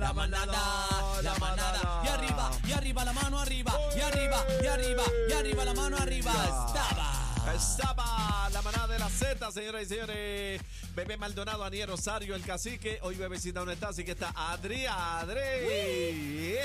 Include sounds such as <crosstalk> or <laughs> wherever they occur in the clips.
la manada, la manada. Y arriba, y arriba, la mano arriba, y arriba, y arriba, y arriba, la mano arriba. Estaba. Estaba la manada de la Z, señoras y señores. Bebé Maldonado, Aniel Rosario, el cacique. Hoy bebecita no está, así que está Adri, Adri.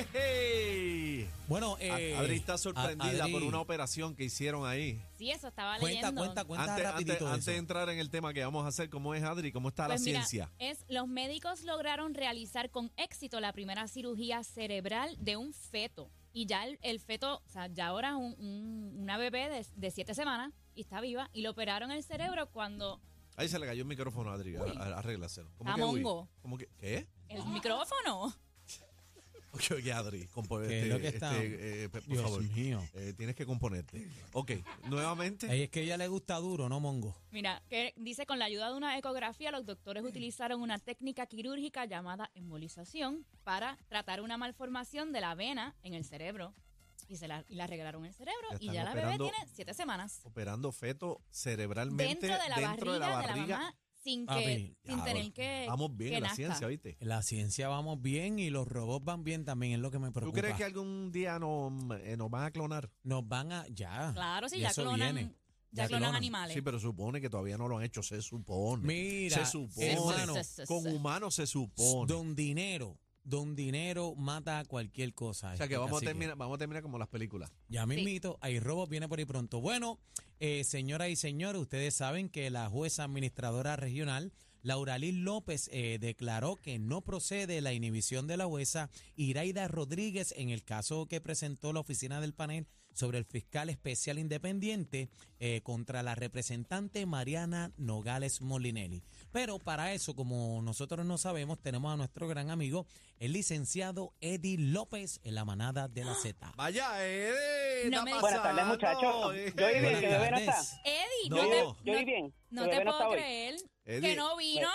Bueno, eh, Adri está sorprendida Adri, por una operación que hicieron ahí. Sí, eso estaba Cuenta, leyendo. cuenta, cuenta Antes, rapidito antes- de entrar en el tema que vamos a hacer, ¿cómo es Adri? ¿Cómo está Pues la mira, ciencia? es los médicos lograron realizar con éxito la primera cirugía cerebral de un feto. Y ya el, el feto, o sea, ya ahora es un- un- una bebé de, de siete semanas y está viva. Y le operaron el cerebro cuando Ahí se le cayó el micrófono a Adri. A- a- Arréglaselo. ¿Cómo Está que mongo. ¿Cómo que? ¿Qué? el micrófono. Oye, oye, Adri, compone- ¿Qué es este, lo que está? este, eh, pe- por Dios favor. mío. Eh, tienes que componerte. Ok, nuevamente. Es que a ella le gusta duro, no mongo. Mira, que dice con la ayuda de una ecografía, los doctores utilizaron una técnica quirúrgica llamada embolización para tratar una malformación de la vena en el cerebro. Y, se la, y le arreglaron el cerebro Ya y están ya la bebé operando- tiene siete semanas. Operando feto cerebralmente Dentro de la dentro barriga de la barriga. mamá sin, Papi, que, sin tener que. Vamos bien que en la nazca. ciencia, ¿viste? La ciencia vamos bien y los robots van bien también, es lo que me ¿Tú preocupa. crees que algún día nos, eh, nos van a clonar? Nos van a... Ya. Claro, sí, y ya eso clonan, viene. ya Ya clonan clonan. animales. Sí, pero supone que todavía no lo han hecho, se supone. Mira, se supone. hermano, Con humanos se supone. Don Dinero, Don Dinero mata cualquier cosa. o sea que este vamos a, terminar, vamos a terminar como las películas. Ya mismito, hay robos, viene por ahí pronto. Bueno, eh, señoras y señores, ustedes saben que la jueza administradora regional, Lauralín López, eh, declaró que no procede la inhibición de la jueza Iraida Rodríguez en el caso que presentó la oficina del panel sobre el fiscal especial independiente eh, contra la representante Mariana Nogales Molinelli. Pero para eso, como nosotros no sabemos, tenemos a nuestro gran amigo, el licenciado Eddie López, en la manada de la Z. <gasps> Vaya, Eddie. No me- Buenas tardes, muchachos. Yo oí bien que está. Eddie, No. no, te, Yo oí no- bien. no te puedo creer Eddie. que no vino.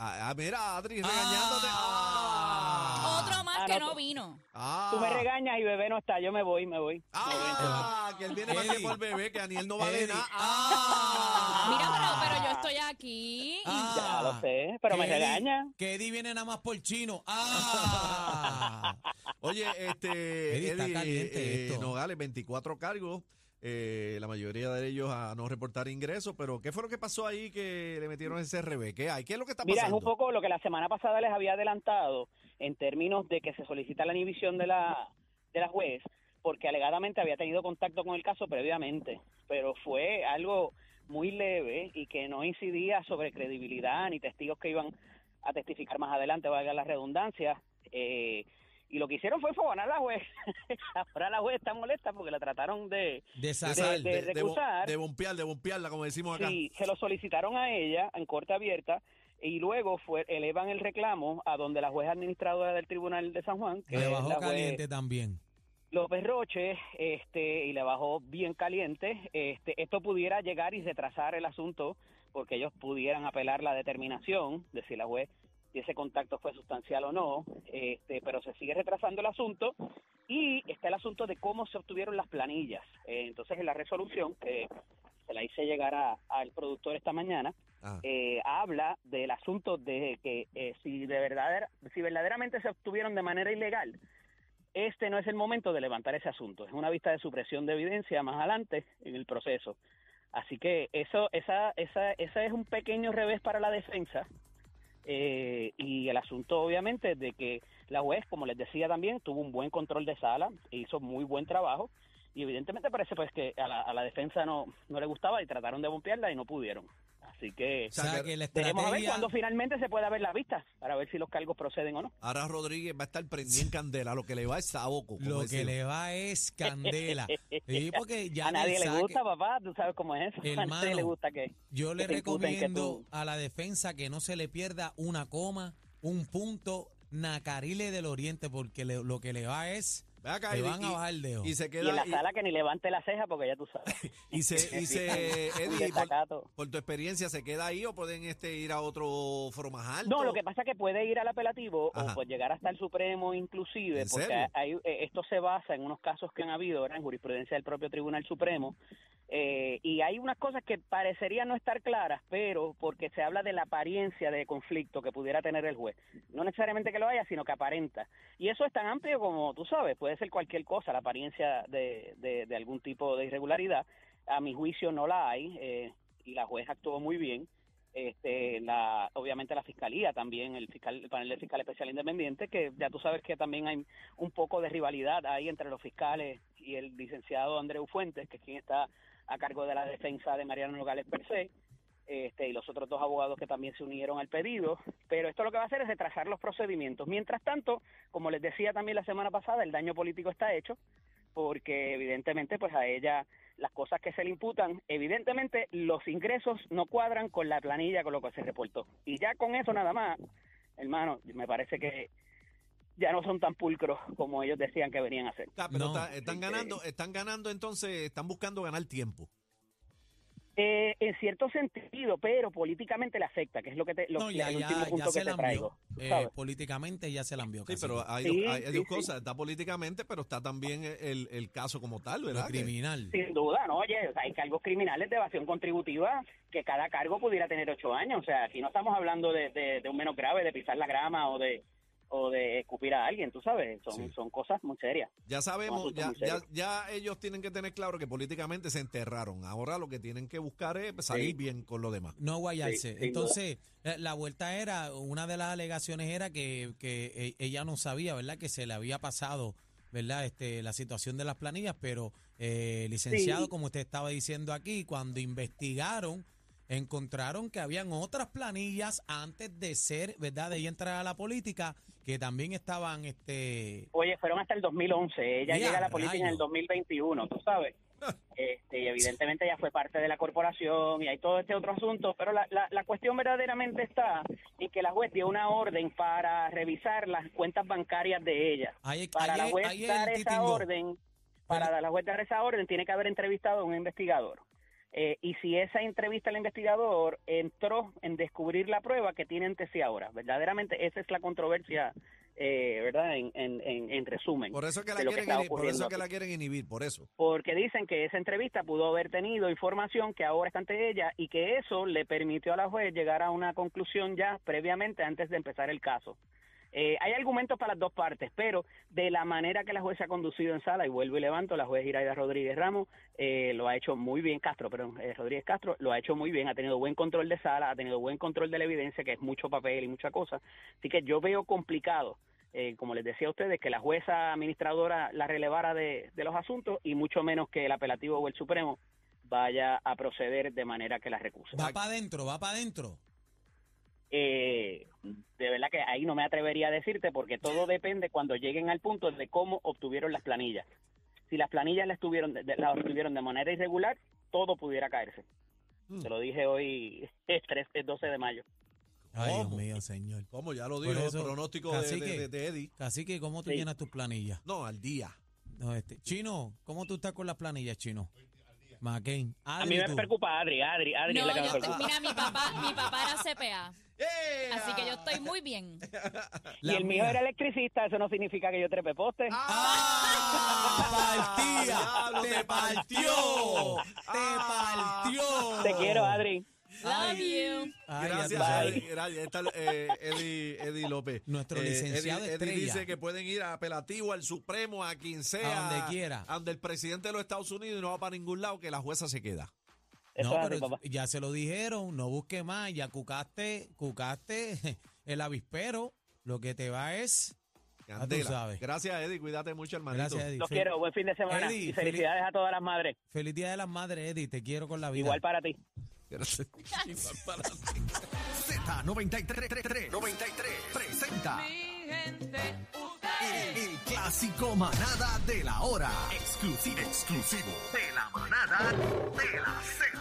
Ah, ah, mira, Adri, regañándote. Ah. Otro más Ah, que no, no pues. vino. Ah. Tú me regañas y bebé no está. Yo me voy, me voy. Ah, que él viene más que Eddie. por bebé, que Daniel no vale Eddie. nada. Ah. Mira, pero, pero yo estoy aquí. Ah. Ya lo sé, pero Que me Eddie- regaña. Que Eddie viene nada más por chino. ¡Ah! <laughs> Oye, este. Eddie, está caliente eh, esto. Nogales, 24 cargos. Eh, la mayoría de ellos a no reportar ingresos. Pero, ¿qué fue lo que pasó ahí que le metieron ese revés? ¿Qué hay? ¿Qué es lo que está Mira, es pasando? un poco lo que la semana pasada les había adelantado en términos de que se solicita la inhibición de la, de la juez, porque alegadamente había tenido contacto con el caso previamente, pero fue algo muy leve y que no incidía sobre credibilidad ni testigos que iban a testificar más adelante, valga la redundancia. Eh, y lo que hicieron fue fogonar a la juez. <laughs> Ahora la juez está molesta porque la trataron de... De sal, de de, de, bo- recusar. de bompear, de bompearla, como decimos acá. Sí, se lo solicitaron a ella en corte abierta y luego fue elevan el reclamo a donde la juez administradora del Tribunal de San Juan, que Le bajó la juez caliente también. López Roche, este, y le bajó bien caliente. Este, esto pudiera llegar y retrasar el asunto porque ellos pudieran apelar la determinación de si la juez si ese contacto fue sustancial o no, este, pero se sigue retrasando el asunto y está el asunto de cómo se obtuvieron las planillas. Eh, entonces, en la resolución que se la hice llegar a- al productor esta mañana, Ah. eh, habla del asunto de que eh, si de verdad si verdaderamente se obtuvieron de manera ilegal este no es el momento de levantar ese asunto es una vista de supresión de evidencia más adelante en el proceso así que eso esa esa esa es un pequeño revés para la defensa eh, y el asunto obviamente de que la juez como les decía también tuvo un buen control de sala hizo muy buen trabajo y evidentemente parece pues que a la, a la defensa no no le gustaba y trataron de bompearla y no pudieron así que O sea, que la Veremos a ver cuándo finalmente se pueda ver la vista para ver si los cargos proceden o no. Ahora Rodríguez va a estar prendido en candela, lo que le va es saboco. Lo que le va es candela. <laughs> Sí, porque ya a nadie le saque- gusta, papá, tú sabes cómo es eso. <laughs> a nadie Hermano, le gusta que Yo le que recomiendo tú- a la defensa que no se le pierda una coma, un punto, Nacarile del Oriente, porque le- lo que le va es... Ve acá, Le y- van a y- bajar el dedo. Y se y queda en la y- sala que ni levante la ceja porque ya tú sabes. <laughs> Y se, y se <laughs> Eddie, por, por tu experiencia, ¿se queda ahí o pueden este ir a otro foro más alto? No, lo que pasa es que puede ir al apelativo Ajá. o pues llegar hasta el Supremo inclusive, ¿En porque hay, eh, esto se basa en unos casos que han habido en jurisprudencia del propio Tribunal Supremo, Eh, y hay unas cosas que parecerían no estar claras, pero porque se habla de la apariencia de conflicto que pudiera tener el juez. No necesariamente que lo haya, sino que aparenta. Y eso es tan amplio como tú sabes, puede ser cualquier cosa, la apariencia de, de, de algún tipo de irregularidad. A mi juicio no la hay eh, y la juez actuó muy bien. Este, la, obviamente la fiscalía también, el fiscal, el panel de fiscal especial independiente, que ya tú sabes que también hay un poco de rivalidad ahí entre los fiscales y el licenciado Andreu Fuentes, que es quien está a cargo de la defensa de Mariano Nogales per se, este, y los otros dos abogados que también se unieron al pedido, pero esto lo que va a hacer es retrasar los procedimientos. Mientras tanto, como les decía también la semana pasada, el daño político está hecho, porque evidentemente pues a ella las cosas que se le imputan, evidentemente los ingresos no cuadran con la planilla con lo que se reportó. Y ya con eso nada más, hermano, me parece que ya no son tan pulcros como ellos decían que venían a ser. Ah, pero No. está- están ganando, están ganando entonces, están buscando ganar tiempo. Eh, en cierto sentido, pero políticamente le afecta, que es lo que te, lo, No, ya, el ya, último ya punto se que la te traigo. Eh, políticamente ya se la envió. Sí, pero hay, Sí, dos, hay sí, dos sí. cosas. Está políticamente, pero está también el, el caso como tal, Lo ¿verdad? Que- criminal. Sin duda, no, oye, o sea, hay cargos criminales de evasión contributiva que cada cargo pudiera tener ocho años. O sea, aquí no estamos hablando de, de, de un menos grave, de pisar la grama o de o de escupir a alguien, tú sabes, son, Sí. son cosas muy serias. Ya sabemos, ya, ya, ya ellos tienen que tener claro que políticamente se enterraron. Ahora lo que tienen que buscar es salir Sí. bien con lo demás. No guayarse. Sí, Entonces, eh, la vuelta era, una de las alegaciones era que, que e- ella no sabía, ¿verdad? Que se le había pasado, ¿verdad? Este, la situación de las planillas, pero eh, licenciado, Sí. como usted estaba diciendo aquí, cuando investigaron, encontraron que habían otras planillas antes de ser, ¿verdad? De ella entrar a la política, que también estaban, este, Oye, fueron hasta el 2011, ella llega a la política en el rayos. 2021, tú sabes. <laughs> Este, y evidentemente ya fue parte de la corporación y hay todo este otro asunto, pero la, la, la cuestión verdaderamente está en que la juez dio una orden para revisar las cuentas bancarias de ella. ahí, Para ahí- la juez dar esa titingo. orden, para la juez dar esa orden, tiene que haber entrevistado a un investigador. Eh, y si esa entrevista al investigador entró en descubrir la prueba que tiene ante sí ahora, verdaderamente esa es la controversia, eh, ¿verdad? En, en, en, en resumen. Por eso que la que quieren inhibir, por eso que la quieren inhibir, por eso. porque dicen que esa entrevista pudo haber tenido información que ahora está ante ella y que eso le permitió a la juez llegar a una conclusión ya previamente antes de empezar el caso. Eh, hay argumentos para las dos partes, pero de la manera que la juez se ha conducido en sala, y vuelvo y levanto, la juez Iraida Rodríguez Ramos eh, lo ha hecho muy bien, Castro, perdón, eh, Rodríguez Castro lo ha hecho muy bien, ha tenido buen control de sala, ha tenido buen control de la evidencia, que es mucho papel y mucha cosa. Así que yo veo complicado eh, como les decía a ustedes, que la jueza administradora la relevara de, de los asuntos y mucho menos que el apelativo o el Supremo vaya a proceder de manera que la recuse. Va para adentro, va para adentro. Eh, de verdad que ahí no me atrevería a decirte porque todo depende cuando lleguen al punto de cómo obtuvieron las planillas. Si las planillas las tuvieron de, de- las obtuvieron de manera irregular, todo pudiera caerse. Mm. Se lo dije hoy, es 3, es 12 de mayo. Ay, Dios mío, señor. Como ya lo dijo el pronóstico de, cacique. de, de- de Eddie. Así que, ¿cómo tú Sí. llenas tus planillas? No, al día. No, este, Chino, ¿cómo tú estás con las planillas, Chino? McCain. A mí me preocupa Adri, Adri, Adri es la que me yo preocupa. mira, mi papá, mi papá era CPA, Así que yo estoy muy bien. <laughs> <laughs> Y el mío era electricista, eso no significa que yo trepe poste. ¡Ah! <laughs> ¡Partía! ¡Diablo, ¡Te partió! partió! ¡Te partió! Te quiero, Adri. Love you. Ay, Gracias. Eddie, gracias. Está, eh, Eddie, Eddie López. Nuestro Eh, licenciado Eddie, Eddie dice que pueden ir a apelativo, al Supremo, a quien sea. A donde quiera. a donde el presidente de los Estados Unidos y no va para ningún lado, que la jueza se queda. Eso No, pero ya se lo dijeron, no busque más, ya cucaste, cucaste <laughs> el avispero, lo que te va es... Ya tú Candela. sabes. Gracias, Eddie. Cuídate mucho, hermanito. Gracias, Eddie. Los Fel- quiero, buen fin de semana. Eddie, y felicidades a todas las madres. Feliz Día de las Madres, Eddie, te quiero con la vida. Igual para ti. <laughs> Igual para ti. Z93 93 presenta el, el clásico manada de la hora. Exclusivo, exclusivo de la manada de la Z.